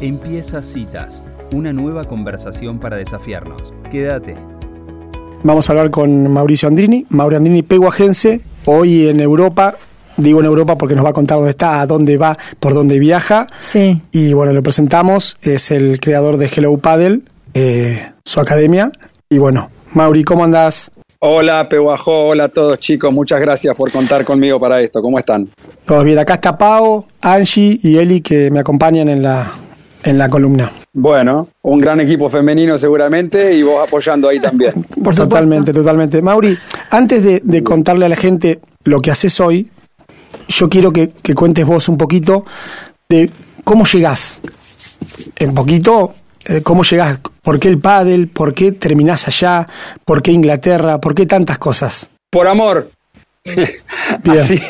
Empieza Citas, una nueva conversación para desafiarnos. Quédate. Vamos a hablar con Mauricio Andrini, Mauro Andrini Peguajense, hoy en Europa. Digo en Europa porque nos va a contar dónde está, a dónde va, por dónde viaja. Sí. Y bueno, lo presentamos, es el creador de Hello Paddle, eh, su academia. Y bueno, Mauri, ¿cómo andás? Hola, Peguajó, hola a todos chicos, muchas gracias por contar conmigo para esto, ¿cómo están? Todos bien, acá está Pau, Angie y Eli que me acompañan en la, en la columna. Bueno, un gran equipo femenino seguramente y vos apoyando ahí también. Por totalmente, totalmente. Mauri, antes de, de, contarle a la gente lo que haces hoy, yo quiero que, que cuentes vos un poquito de cómo llegás. En poquito, eh, cómo llegás, por qué el pádel, por qué terminás allá, por qué Inglaterra, por qué tantas cosas. Por amor. así,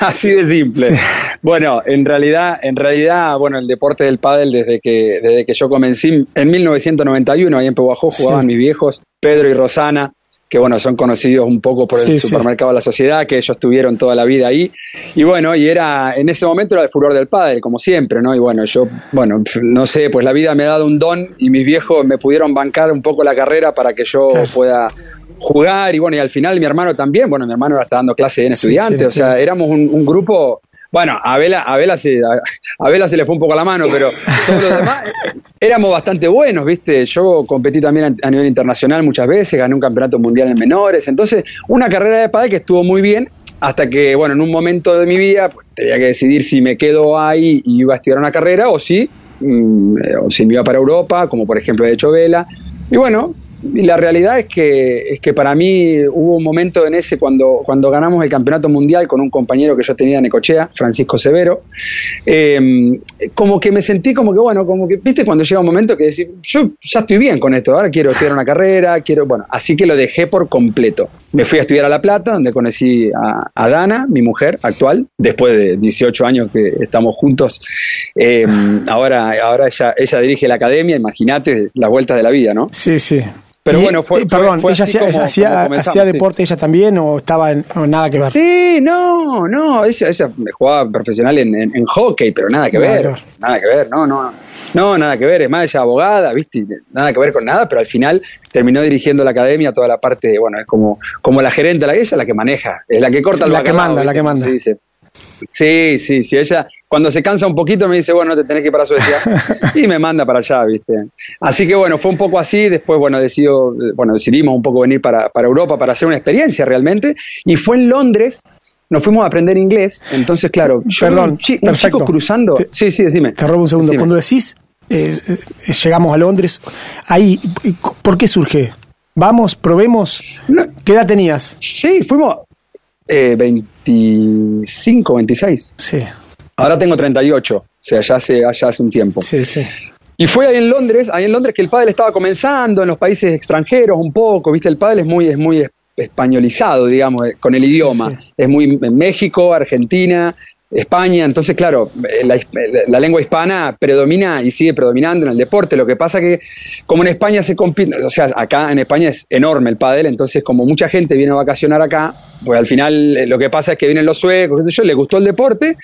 así, de simple. Sí. Bueno, en realidad, en realidad, bueno, el deporte del pádel desde que desde que yo comencé en 1991 ahí en Pehuajó jugaban sí. mis viejos Pedro y Rosana, que bueno, son conocidos un poco por el sí, supermercado de la sociedad, que ellos tuvieron toda la vida ahí. Y bueno, y era, en ese momento era el furor del pádel, como siempre, ¿no? Y bueno, yo, bueno, no sé, pues la vida me ha dado un don y mis viejos me pudieron bancar un poco la carrera para que yo claro. pueda jugar y bueno, y al final mi hermano también, bueno, mi hermano está dando clase en estudiantes, sí, sí, o sea, éramos un, un, grupo, bueno, a Vela, a, Vela se, a, Vela se le fue un poco la mano, pero todos los demás éramos bastante buenos, ¿viste? Yo competí también a, nivel internacional muchas veces, gané un campeonato mundial en menores, entonces una carrera de pádel que estuvo muy bien, hasta que, bueno, en un momento de mi vida pues, tenía que decidir si me quedo ahí y iba a estudiar una carrera o si, mmm, o si me iba para Europa, como por ejemplo he hecho Vela, y bueno, y la realidad es que, es que para mí hubo un momento en ese cuando, cuando ganamos el campeonato mundial con un compañero que yo tenía en Ecochea, Francisco Severo, eh, como que me sentí como que, bueno, como que, viste, cuando llega un momento que decir, yo ya estoy bien con esto, ahora quiero estudiar una carrera, quiero, bueno, así que lo dejé por completo. Me fui a estudiar a La Plata, donde conocí a, Dana, mi mujer actual, después de 18 años que estamos juntos. Eh, ahora ahora ella, ella dirige la academia, imagínate las vueltas de la vida, ¿no? Sí, sí. Pero y, bueno, fue, y, perdón, fue, fue ella hacía, hacía, hacía deporte sí. ella también o estaba en nada que ver. Sí, no, no, ella, ella jugaba profesional en, en, en, hockey, pero nada que ver, nada que ver, no, no, no, nada que ver, es más, ella abogada, viste, nada que ver con nada, pero al final terminó dirigiendo la academia, toda la parte, bueno, es como, como la gerente, la, ella es la que maneja, es la que corta sí, el La que manda, ¿viste? la que manda. Se dice. Sí, sí, sí. Ella, cuando se cansa un poquito, me dice, bueno, te tenés que ir para Suecia. y me manda para allá, ¿viste? Así que bueno, fue un poco así. Después, bueno, decidió, bueno, decidimos un poco venir para, para Europa para hacer una experiencia realmente. Y fue en Londres. Nos fuimos a aprender inglés. Entonces, claro, yo, Perdón, un, un chico cruzando. Te, sí, sí, decime. Te robo un segundo. Decime. Cuando decís, eh, eh, llegamos a Londres, ahí, ¿por qué surge? Vamos, probemos. No. ¿Qué edad tenías? Sí, fuimos eh, 25, 26. Sí. Ahora tengo 38, o sea, ya hace, ya hace un tiempo. Sí, sí. Y fue ahí en Londres, ahí en Londres que el pádel estaba comenzando en los países extranjeros un poco, viste, el pádel es muy, es muy españolizado, digamos, eh, con el idioma. Sí, sí. Es muy en México, Argentina, España, entonces claro, la, la, lengua hispana predomina y sigue predominando en el deporte, lo que pasa que como en España se compite, o sea, acá en España es enorme el pádel, entonces como mucha gente viene a vacacionar acá, pues al final eh, lo que pasa es que vienen los suecos, yo, le gustó el deporte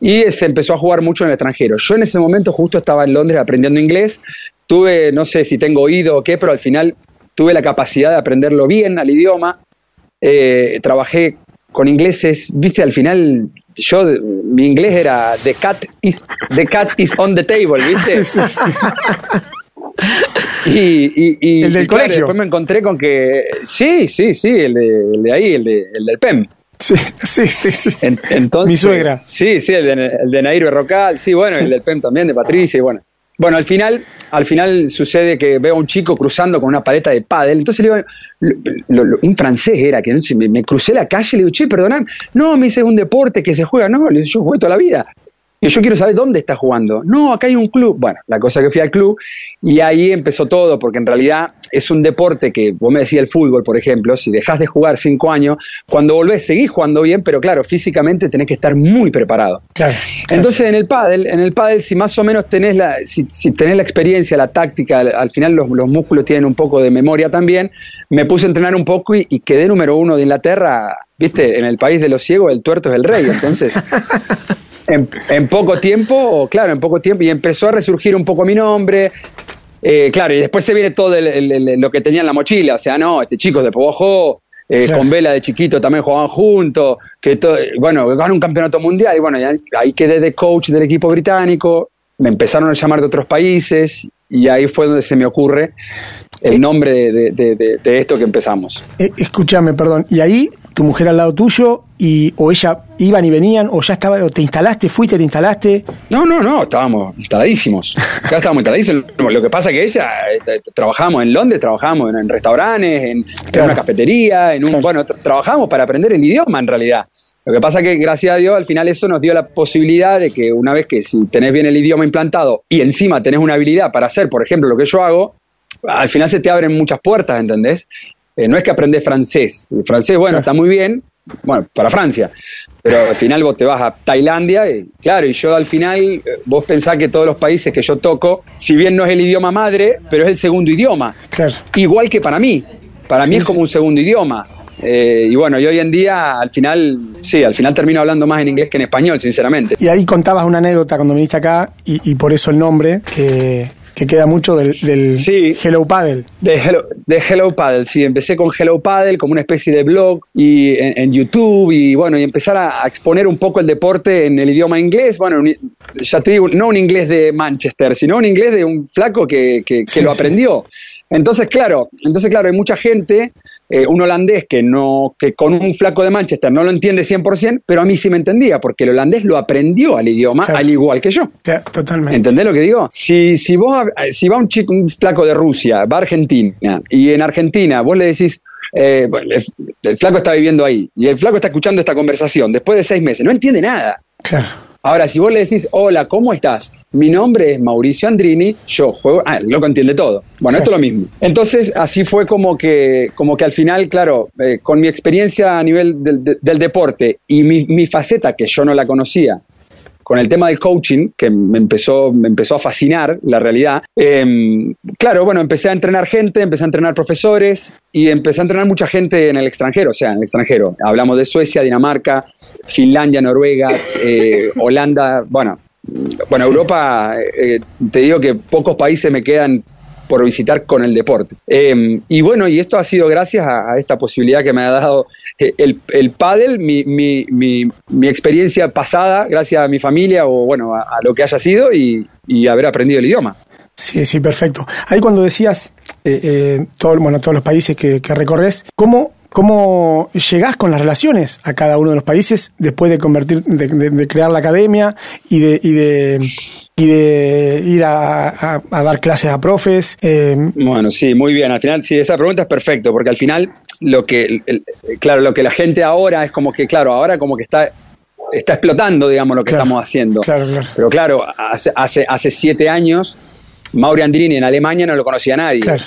y se empezó a jugar mucho en el extranjero. Yo en ese momento justo estaba en Londres aprendiendo inglés, tuve, no sé si tengo oído o qué, pero al final tuve la capacidad de aprenderlo bien al idioma, eh, trabajé con ingleses, viste, al final yo, mi inglés era the cat is, the cat is on the table, ¿viste? Sí, sí, sí. y, y, y, el del y, colegio. Claro, después me encontré con que, sí, sí, sí, el de, el de ahí, el, de, el del PEM. Sí, sí, sí, sí. En, entonces, mi suegra. Sí, sí, el de, el de Nair Berrocal, sí, bueno, sí. el del PEM también, de Patricia, y bueno. Bueno, al final, al final sucede que veo a un chico cruzando con una paleta de pádel, entonces le digo, lo, un francés era, que me, me, crucé la calle y le digo, che, perdonad, no, me dice, es un deporte que se juega, no, le digo, yo jugué toda la vida. Y yo quiero saber dónde está jugando. No, acá hay un club. Bueno, la cosa que fui al club y ahí empezó todo, porque en realidad es un deporte que, vos me decías el fútbol, por ejemplo, si dejas de jugar cinco años, cuando volvés seguís jugando bien, pero claro, físicamente tenés que estar muy preparado. Claro, claro. Entonces en el pádel, en el pádel, si más o menos tenés la, si, si tenés la experiencia, la táctica, al, al final los, los, músculos tienen un poco de memoria también, me puse a entrenar un poco y, y quedé número uno de Inglaterra, viste, en el país de los ciegos el tuerto es el rey, entonces En, poco tiempo, claro, en poco tiempo, y empezó a resurgir un poco mi nombre. Eh, claro, y después se viene todo lo que tenía en la mochila, o sea, no, este chico de Pobojo, eh, con Vela de chiquito también jugaban juntos, que todo, bueno, ganan un campeonato mundial, y bueno, ahí quedé de coach del equipo británico, me empezaron a llamar de otros países, y ahí fue donde se me ocurre el eh, nombre de, esto que empezamos. escúchame, perdón, y ahí tu mujer al lado tuyo y o ella iban y venían o ya estaba o te instalaste, fuiste, te instalaste. No, no, no, estábamos instaladísimos. Acá estábamos instaladísimos. Lo que pasa que ella eh, trabajamos en Londres, trabajamos en, restaurantes, en, una cafetería, en un bueno, trabajamos para aprender el idioma en realidad. Lo que pasa que gracias a Dios al final eso nos dio la posibilidad de que una vez que si tenés bien el idioma implantado y encima tenés una habilidad para hacer, por ejemplo, lo que yo hago, al final se te abren muchas puertas, ¿entendés? Eh, no es que aprendes francés. El francés, bueno, está muy bien, bueno, para Francia, pero al final vos te vas a Tailandia y claro, y yo al final, eh, vos pensás que todos los países que yo toco, si bien no es el idioma madre, pero es el segundo idioma. Claro. Igual que para mí, para mí es como un segundo idioma. Eh, y bueno, y hoy en día, al final, sí, al final termino hablando más en inglés que en español, sinceramente. Y ahí contabas una anécdota cuando viniste acá, y, y por eso el nombre, que que queda mucho del, Hello Paddle. De Hello, de Hello Paddle, sí. Empecé con Hello Paddle como una especie de blog y en, YouTube y bueno, y empezar a, exponer un poco el deporte en el idioma inglés. Bueno, ya te digo, no un inglés de Manchester, sino un inglés de un flaco que, que, lo aprendió. Entonces, claro, entonces, claro, hay mucha gente, eh, un holandés que no, que con un flaco de Manchester no lo entiende 100%, pero a mí sí me entendía, porque el holandés lo aprendió al idioma al igual que yo. totalmente. ¿Entendés lo que digo? Si, si vos, si va un chico, un flaco de Rusia, va a Argentina, y en Argentina vos le decís, eh, el, flaco está viviendo ahí, y el flaco está escuchando esta conversación después de seis meses, no entiende nada. Claro. Ahora, si vos le decís, hola, ¿cómo estás? Mi nombre es Mauricio Andrini, yo juego, ah, el loco entiende todo. Bueno, esto es lo mismo. Entonces, así fue como que, como que al final, claro, eh, con mi experiencia a nivel del, del deporte y mi, mi, faceta, que yo no la conocía, con el tema del coaching, que me empezó, me empezó a fascinar la realidad, em, claro, bueno, empecé a entrenar gente, empecé a entrenar profesores y empecé a entrenar mucha gente en el extranjero, o sea, en el extranjero. Hablamos de Suecia, Dinamarca, Finlandia, Noruega, eh, Holanda, bueno, bueno, Europa, eh, te digo que pocos países me quedan por visitar con el deporte. Em, y bueno, y esto ha sido gracias a, esta posibilidad que me ha dado eh, el, el pádel, mi, mi, mi, experiencia pasada, gracias a mi familia o bueno, a, lo que haya sido y, y, haber aprendido el idioma. Sí, sí, perfecto. Ahí cuando decías eh, eh, todo, bueno, todos los países que, que recorres, ¿cómo ¿Cómo llegás con las relaciones a cada uno de los países después de convertir, de, crear la academia de, y de, y de ir a, dar clases a profes? Eh, bueno, sí, muy bien. Al final, sí, esa pregunta es perfecto, porque al final lo que, claro, lo que la gente ahora es como que, claro, ahora como que está está explotando, digamos, lo que estamos haciendo. Claro, claro. Pero claro, hace, hace, hace siete años, Mauri Andrini en Alemania no lo conocía nadie. Claro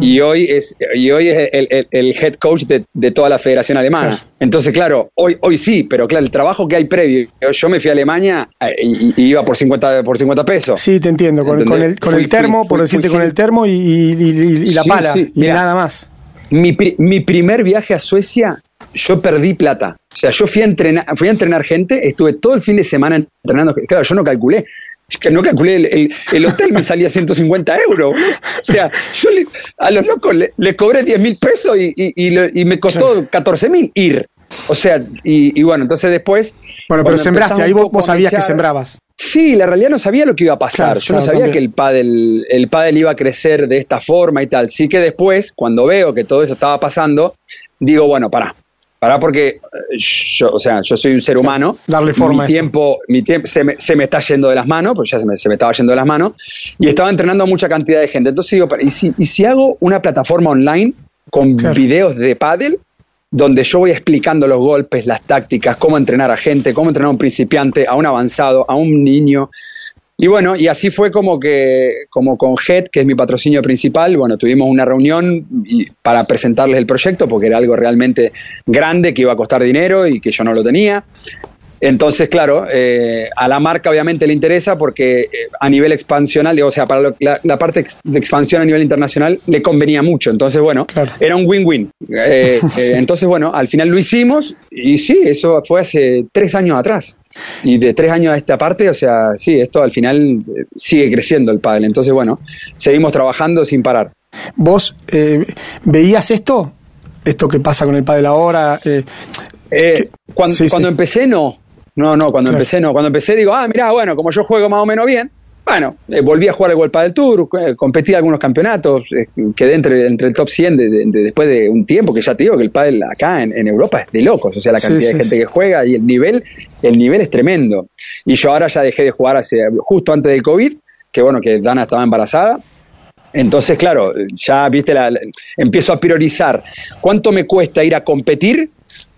y hoy es, y hoy es el, el, head coach de, de, toda la Federación Alemana. Entonces, claro, hoy, hoy sí, pero claro, el trabajo que hay previo. Yo me fui a Alemania eh, y, iba por 50, por 50 pesos. Sí, te entiendo, con, con el, con el termo, por decirte con el termo y, y la pala, y nada más. Mi, mi primer viaje a Suecia, yo perdí plata. O sea, yo fui a entrenar, fui a entrenar gente, estuve todo el fin de semana entrenando. Claro, yo no calculé que no calculé, el, el, hotel me salía 150 euros. O sea, yo a los locos le, cobré 10 mil pesos y, y, y, me costó 14 mil ir. O sea, y, bueno, entonces después... Bueno, pero sembraste, ahí vos, sabías que sembrabas. Sí, la realidad no sabía lo que iba a pasar. Yo no sabía que el pádel, el pádel iba a crecer de esta forma y tal. Sí que después, cuando veo que todo eso estaba pasando, digo, bueno, pará, para porque eh, yo, o sea, yo soy un ser humano. Darle forma. Mi tiempo, mi tiempo se me, se me, está yendo de las manos, pues ya se me, se me, estaba yendo de las manos, y estaba entrenando a mucha cantidad de gente. Entonces digo, ¿y si, y si hago una plataforma online con videos de pádel, donde yo voy explicando los golpes, las tácticas, cómo entrenar a gente, cómo entrenar a un principiante, a un avanzado, a un niño, y bueno, y así fue como que, como con Head, que es mi patrocinio principal, bueno, tuvimos una reunión para presentarles el proyecto, porque era algo realmente grande, que iba a costar dinero y que yo no lo tenía. Entonces, claro, eh, a la marca obviamente le interesa porque eh, a nivel expansional, o sea, para la, parte de expansión a nivel internacional le convenía mucho. Entonces, bueno, era un win-win. Eh, entonces, bueno, al final lo hicimos y sí, eso fue hace tres años atrás. Y de tres años a esta parte, o sea, sí, esto al final sigue creciendo el pádel. Entonces, bueno, seguimos trabajando sin parar. ¿Vos veías esto? ¿Esto que pasa con el pádel ahora? cuando empecé, no no, no, cuando empecé no. Cuando empecé digo, ah, mira, bueno, como yo juego más o menos bien, bueno, eh, volví a jugar el Golpa del Tour, eh, competí algunos campeonatos, eh, quedé entre, entre el top 100 después de un tiempo, que ya te digo que el pádel acá en, Europa es de locos, o sea, la cantidad de gente que juega y el nivel, el nivel es tremendo. Y yo ahora ya dejé de jugar hace, justo antes del COVID, que bueno, que Dana estaba embarazada, entonces, claro, ya viste, la, empiezo a priorizar cuánto me cuesta ir a competir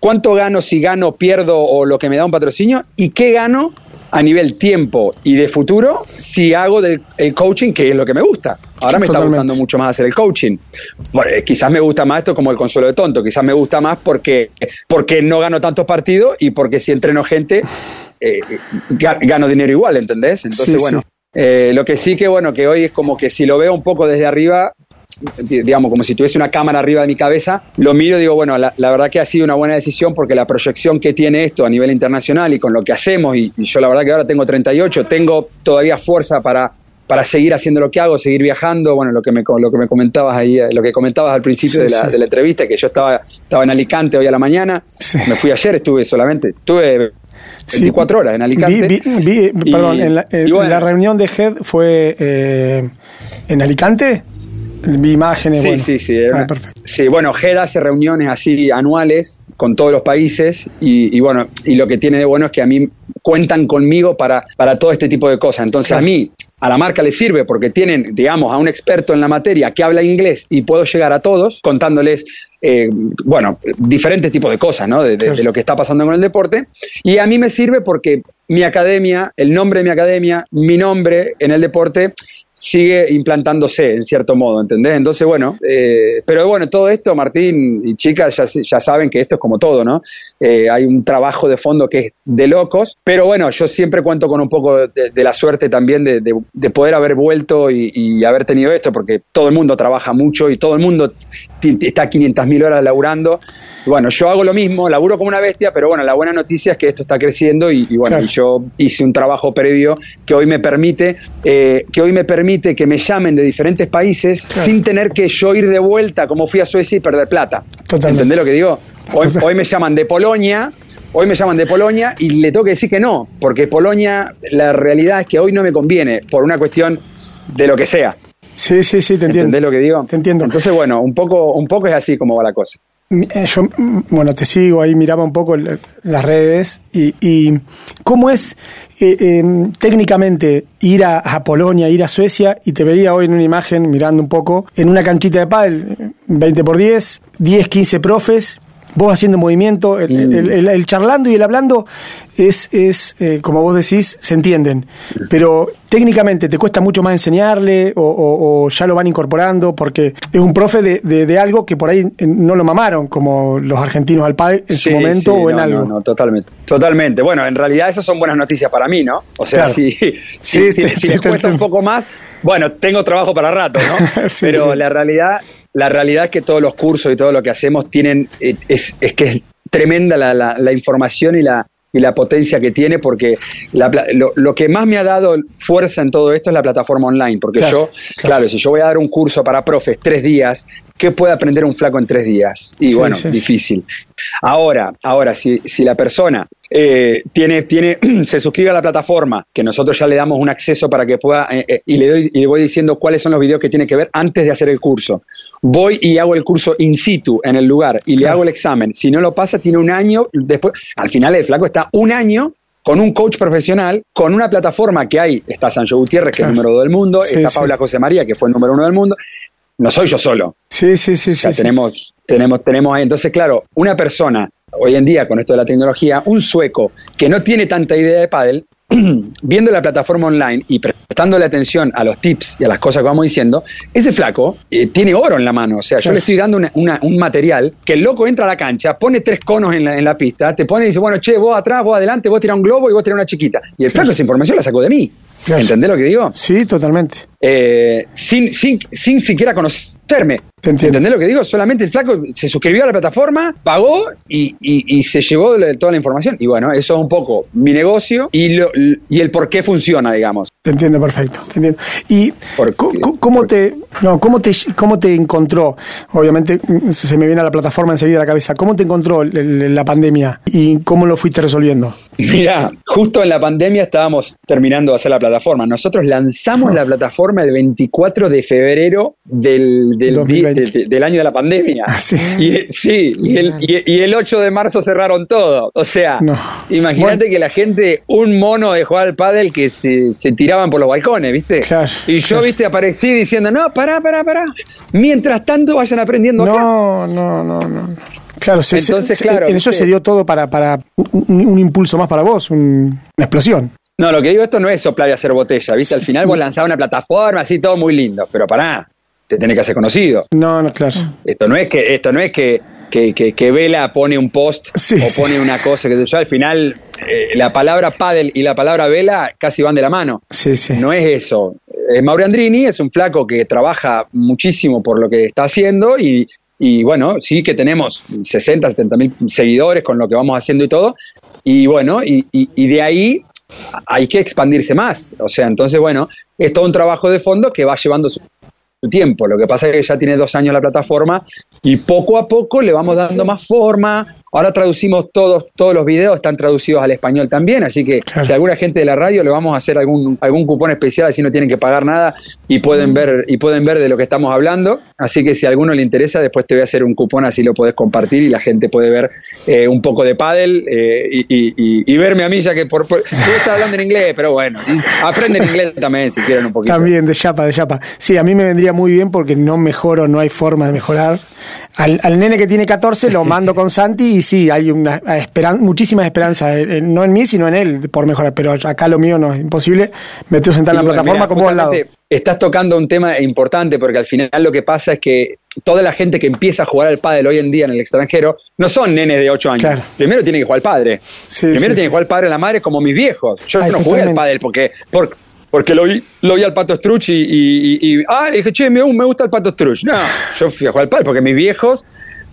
cuánto gano si gano, pierdo o lo que me da un patrocinio y qué gano a nivel tiempo y de futuro si hago del, el coaching, que es lo que me gusta. Ahora me está gustando mucho más hacer el coaching. Bueno, eh, quizás me gusta más esto como el consuelo de tonto, quizás me gusta más porque, porque no gano tantos partidos y porque si entreno gente, eh, gano dinero igual, ¿entendés? Entonces, bueno, eh, lo que sí que, bueno, que hoy es como que si lo veo un poco desde arriba, digamos, como si tuviese una cámara arriba de mi cabeza, lo miro y digo, bueno, la, verdad que ha sido una buena decisión porque la proyección que tiene esto a nivel internacional y con lo que hacemos, y, yo la verdad que ahora tengo 38, tengo todavía fuerza para, para seguir haciendo lo que hago, seguir viajando, bueno, lo que me, lo que me comentabas ahí, lo que comentabas al principio de, la, de, la, entrevista, que yo estaba, estaba en Alicante hoy a la mañana, me fui ayer, estuve solamente, estuve 24 horas en Alicante. perdón, en la, reunión de HED fue eh, en Alicante. Imágenes. Sí, sí, sí. Ah, sí, bueno, GED hace reuniones así anuales con todos los países y, bueno, y lo que tiene de bueno es que a mí cuentan conmigo para, para todo este tipo de cosas. Entonces a mí, a la marca le sirve porque tienen, digamos, a un experto en la materia que habla inglés y puedo llegar a todos contándoles eh, bueno, diferentes tipos de cosas, ¿no? De, de, lo que está pasando con el deporte. Y a mí me sirve porque mi academia, el nombre de mi academia, mi nombre en el deporte sigue implantándose en cierto modo, ¿entendés? Entonces, bueno, eh, pero bueno, todo esto, Martín y chicas, ya, ya saben que esto es como todo, ¿no? Eh, hay un trabajo de fondo que es de locos, pero bueno, yo siempre cuento con un poco de, la suerte también de, de, poder haber vuelto y, y, haber tenido esto, porque todo el mundo trabaja mucho y todo el mundo está 500.000 horas laburando bueno, yo hago lo mismo, laburo como una bestia, pero bueno, la buena noticia es que esto está creciendo y, bueno, yo hice un trabajo previo que hoy me permite, eh, que hoy me permite que me llamen de diferentes países sin tener que yo ir de vuelta como fui a Suecia y perder plata. ¿Entendés lo que digo? Hoy, hoy me llaman de Polonia, hoy me llaman de Polonia y le tengo que decir que no, porque Polonia, la realidad es que hoy no me conviene por una cuestión de lo que sea. Sí, sí, sí, te entiendo. ¿Entendés lo que digo? Te entiendo. Entonces, bueno, un poco, un poco es así como va la cosa. Eh, yo, mm, bueno, te sigo ahí, miraba un poco las redes y, cómo es eh, em, técnicamente ir a, Polonia, ir a Suecia y te veía hoy en una imagen mirando un poco en una canchita de pádel, 20 por 10, 10, 15 profes, vos haciendo movimiento, el, charlando y el hablando es, es eh, como vos decís, se entienden. Pero técnicamente te cuesta mucho más enseñarle o, ya lo van incorporando porque es un profe de, de, algo que por ahí no lo mamaron, como los argentinos al padre en su momento o en algo. No, totalmente. Totalmente. Bueno, en realidad esas son buenas noticias para mí, ¿no? O sea, si, si, si, les cuesta un poco más, bueno, tengo trabajo para rato, ¿no? Pero la realidad la realidad es que todos los cursos y todo lo que hacemos tienen, eh, es, es que es tremenda la, la, información y la, y la potencia que tiene, porque lo, que más me ha dado fuerza en todo esto es la plataforma online, porque yo, claro. si yo voy a dar un curso para profes tres días, ¿qué puede aprender un flaco en tres días? Y bueno, difícil. Ahora, ahora, si, si la persona eh, tiene, tiene, se suscribe a la plataforma, que nosotros ya le damos un acceso para que pueda, eh, eh, y, le doy, y le voy diciendo cuáles son los videos que tiene que ver antes de hacer el curso. Voy y hago el curso in situ, en el lugar, y le hago el examen. Si no lo pasa, tiene un año, después, al final el flaco está un año con un coach profesional, con una plataforma que hay, está Sancho Gutiérrez, que es el número dos del mundo, está Paula José María, que fue el número uno del mundo, no soy yo solo. Sí, sí, sí. sí, tenemos, tenemos, tenemos ahí. Entonces, claro, una persona hoy en día con esto de la tecnología, un sueco que no tiene tanta idea de pádel, viendo la plataforma online y prestándole atención a los tips y a las cosas que vamos diciendo, ese flaco eh, tiene oro en la mano. O sea, yo le estoy dando un material que el loco entra a la cancha, pone tres conos en la, en la pista, te pone y dice, bueno, che, vos atrás, vos adelante, vos tirás un globo y vos tirás una chiquita. Y el flaco esa información la sacó de mí. ¿Entendés lo que digo? Sí, totalmente. Eh, sin, sin, sin siquiera conocerme. ¿Entendés lo que digo? Solamente el flaco se suscribió a la plataforma, pagó y, y, se llevó toda la información. Y bueno, eso es un poco mi negocio y, lo, y el por qué funciona, digamos. Te entiendo perfecto, te entiendo. ¿Y cómo, te, no, cómo, te, cómo te encontró? Obviamente se me viene a la plataforma enseguida a la cabeza. ¿Cómo te encontró la pandemia y cómo lo fuiste resolviendo? Mira, justo en la pandemia estábamos terminando de hacer la plataforma. Nosotros lanzamos la plataforma el 24 de febrero del, del, año de la pandemia. Sí. Y, sí, y el, y, el, 8 de marzo cerraron todo. O sea, imagínate que la gente, un mono de jugar al pádel que se, se tiraban por los balcones, ¿viste? y yo, ¿viste? Aparecí diciendo, no, pará, pará, pará. Mientras tanto vayan aprendiendo no, No, no, no. Claro, Entonces, claro, en eso se dio todo para, para un, impulso más para vos, una explosión. No, lo que digo esto no es soplar y hacer botella, ¿viste? Al final vos lanzás una plataforma, así todo muy lindo, pero pará, te tenés que hacer conocido. No, no, claro. Esto no es que, esto no es que, que, Vela pone un post o pone una cosa que yo al final eh, la palabra paddle y la palabra Vela casi van de la mano. Sí, sí. No es eso. Eh, Mauri Andrini es un flaco que trabaja muchísimo por lo que está haciendo y, y bueno, sí que tenemos 60, 70 mil seguidores con lo que vamos haciendo y todo. Y bueno, y, y de ahí hay que expandirse más. O sea, entonces, bueno, es todo un trabajo de fondo que va llevando su tiempo. Lo que pasa es que ya tiene dos años la plataforma y poco a poco le vamos dando más forma, Ahora traducimos todos, todos los videos, están traducidos al español también, así que si alguna gente de la radio le vamos a hacer algún, algún cupón especial, así no tienen que pagar nada y pueden mm. ver, y pueden ver de lo que estamos hablando. Así que si a alguno le interesa, después te voy a hacer un cupón, así lo podés compartir y la gente puede ver eh, un poco de paddle eh, y, verme a mí, ya que por, por hablando en inglés, pero bueno, aprenden inglés también si quieren un poquito. También, de chapa, de chapa. Sí, a mí me vendría muy bien porque no mejoro, no hay forma de mejorar. Al, al, nene que tiene 14 lo mando con Santi y sí, hay una esperan, muchísima esperanza, eh, eh, no en mí, sino en él por mejorar, pero acá lo mío no es imposible. Me estoy sentado en la plataforma como al lado. Estás tocando un tema importante porque al final lo que pasa es que toda la gente que empieza a jugar al pádel hoy en día en el extranjero no son nenes de 8 años. Primero tiene que jugar al padre. Primero tiene que jugar al padre y la madre como mis viejos. Yo no jugué al pádel porque, porque porque lo vi, lo vi al Pato Struch y, ah, dije, che, me, me gusta el Pato Struch. No, yo fui a jugar al pádel porque mis viejos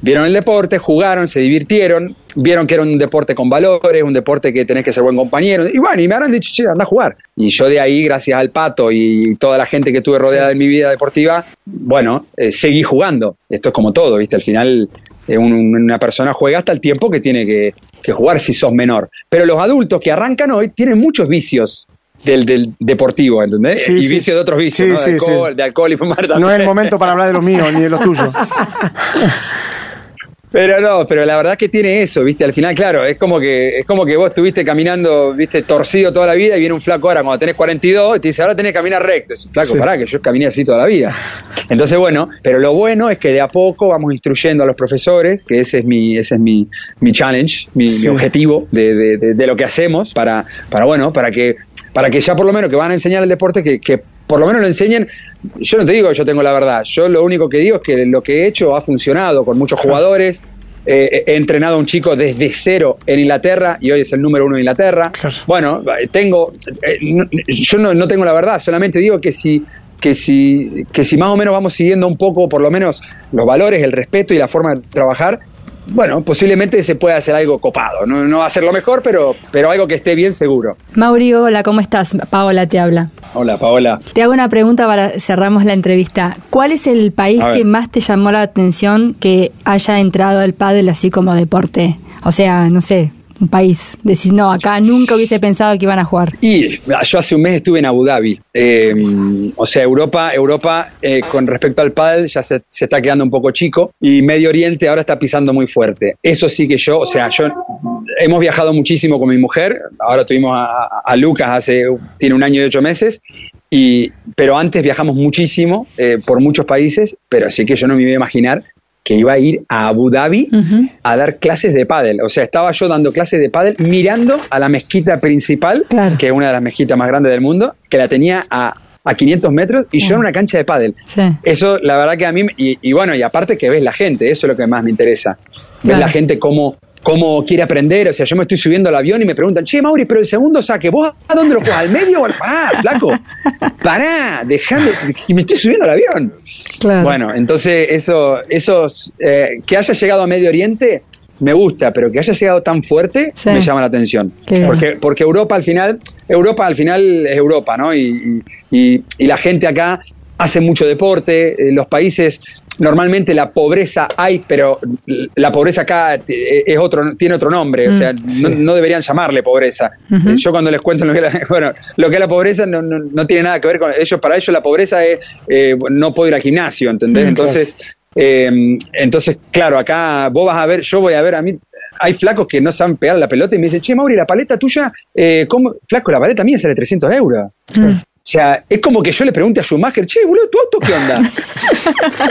vieron el deporte, jugaron, se divirtieron, vieron que era un deporte con valores, un deporte que tenés que ser buen compañero, y bueno, y me habrán dicho, che, anda a jugar. Y yo de ahí, gracias al Pato y toda la gente que tuve rodeada en mi vida deportiva, bueno, eh, seguí jugando. Esto es como todo, ¿viste? Al final eh, una persona juega hasta el tiempo que tiene que, que jugar si sos menor. Pero los adultos que arrancan hoy tienen muchos vicios del, del deportivo, ¿entendés? y vicio de otros vicios, de, alcohol, de alcohol y fumar también. No es el momento para hablar de los míos ni de los tuyos. Pero no, pero la verdad que tiene eso, ¿viste? Al final, claro, es como que es como que vos estuviste caminando, ¿viste? Torcido toda la vida y viene un flaco ahora cuando tenés 42 y te dice, ahora tenés que caminar recto. Es flaco, pará, que yo caminé así toda la vida. Entonces, bueno, pero lo bueno es que de a poco vamos instruyendo a los profesores, que ese es mi, ese es mi, mi challenge, mi, objetivo de, de, de, lo que hacemos para, para, bueno, para que, para que ya por lo menos que van a enseñar el deporte, que, que por lo menos lo enseñen. Yo no te digo que yo tengo la verdad, yo lo único que digo es que lo que he hecho ha funcionado con muchos jugadores. Eh, he entrenado a un chico desde cero en Inglaterra y hoy es el número uno de Inglaterra. Bueno, tengo, eh, yo no, no, tengo la verdad, solamente digo que si, que, si, que si más o menos vamos siguiendo un poco, por lo menos, los valores, el respeto y la forma de trabajar, bueno, posiblemente se pueda hacer algo copado. No, no va a ser lo mejor, pero, pero algo que esté bien seguro. Mauri, hola, ¿cómo estás? Paola te habla. Hola, Paola. Te hago una pregunta para cerramos la entrevista. ¿Cuál es el país que más te llamó la atención que haya entrado al pádel así como deporte? O sea, no sé, un país? Decís, no, acá nunca hubiese pensado que iban a jugar. Y yo hace un mes estuve en Abu Dhabi. Eh, o sea, Europa, Europa eh, con respecto al pádel ya se, está quedando un poco chico y Medio Oriente ahora está pisando muy fuerte. Eso sí que yo, o sea, yo hemos viajado muchísimo con mi mujer. Ahora tuvimos a, Lucas hace, tiene un año y ocho meses. Y, pero antes viajamos muchísimo eh, por muchos países, pero sí que yo no me iba a imaginar que iba a ir a Abu Dhabi a dar clases de pádel. O sea, estaba yo dando clases de pádel mirando a la mezquita principal, que es una de las mezquitas más grandes del mundo, que la tenía a, a 500 metros y yo en una cancha de pádel. Eso, la verdad que a mí, y, bueno, y aparte que ves la gente, eso es lo que más me interesa. Ves la gente cómo cómo quiere aprender. O sea, yo me estoy subiendo al avión y me preguntan, che, Mauri, pero el segundo saque, ¿vos a dónde lo juegas? ¿Al medio o al pará, flaco? Pará, dejame, me estoy subiendo al avión. Bueno, entonces eso, esos, eh, que haya llegado a Medio Oriente me gusta, pero que haya llegado tan fuerte me llama la atención. Porque, porque Europa al final, Europa al final es Europa, ¿no? Y, y, y la gente acá hace mucho deporte, eh, los países normalmente la pobreza hay, pero la pobreza acá es otro, tiene otro nombre, o mm, sea, no, deberían llamarle pobreza. Yo cuando les cuento lo que, es la, bueno, lo que es la pobreza no, no, tiene nada que ver con ellos, para ellos la pobreza es eh, no puedo ir al gimnasio, ¿entendés? Mm, entonces, eh, entonces, claro, acá vos vas a ver, yo voy a ver a mí, hay flacos que no saben pegar la pelota y me dicen, che, Mauri, la paleta tuya, eh, ¿cómo? Flaco, la paleta mía sale 300 euros. Mm. O sea, es como que yo le pregunte a Schumacher, che, boludo, ¿tu auto qué onda?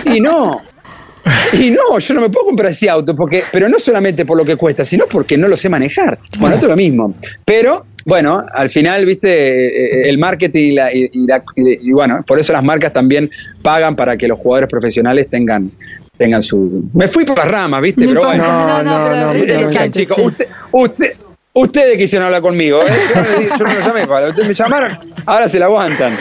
y no. Y no, yo no me puedo comprar ese auto, porque, pero no solamente por lo que cuesta, sino porque no lo sé manejar. Bueno, esto es lo mismo. Pero, bueno, al final, viste, el marketing y, la, y, bueno, por eso las marcas también pagan para que los jugadores profesionales tengan tengan su... Me fui por las ramas, ¿viste? pero bueno. No, no, no, no, chicos. Usted, usted, Ustedes quisieron hablar conmigo, ¿eh? yo, no, lo llamé, ustedes me llamaron, ahora se la aguantan.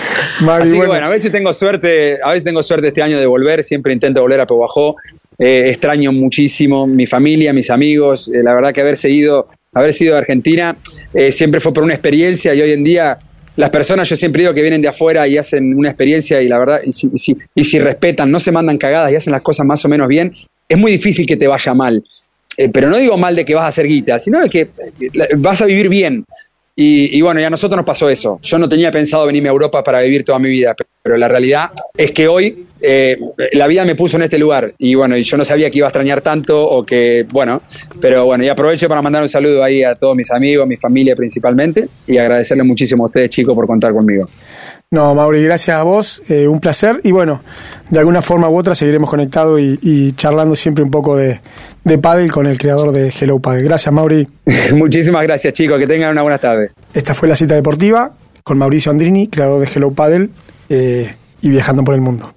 Así que bueno, a veces tengo suerte, a veces tengo suerte este año de volver, siempre intento volver a Pehuajó, eh, extraño muchísimo mi familia, mis amigos, eh, la verdad que haber seguido, haber sido de Argentina eh, siempre fue por una experiencia y hoy en día las personas yo siempre digo que vienen de afuera y hacen una experiencia y la verdad, y si, y si, y si respetan, no se mandan cagadas y hacen las cosas más o menos bien, es muy difícil que te vaya mal. Eh, pero no digo mal de que vas a hacer guita, sino de que eh, vas a vivir bien. Y, bueno, ya a nosotros nos pasó eso. Yo no tenía pensado venirme a Europa para vivir toda mi vida, pero la realidad es que hoy eh, la vida me puso en este lugar. Y bueno, y yo no sabía que iba a extrañar tanto o que, bueno, pero bueno, y aprovecho para mandar un saludo ahí a todos mis amigos, mi familia principalmente, y agradecerles muchísimo a ustedes, chicos, por contar conmigo. No, Mauri, gracias a vos, un placer. Y bueno, de alguna forma u otra seguiremos conectados y, charlando siempre un poco de, de Padel con el creador de Hello Padel. Gracias, Mauri. Muchísimas gracias, chicos. Que tengan una buena tarde. Esta fue la cita deportiva con Mauricio Andrini, creador de Hello Padel eh, y viajando por el mundo.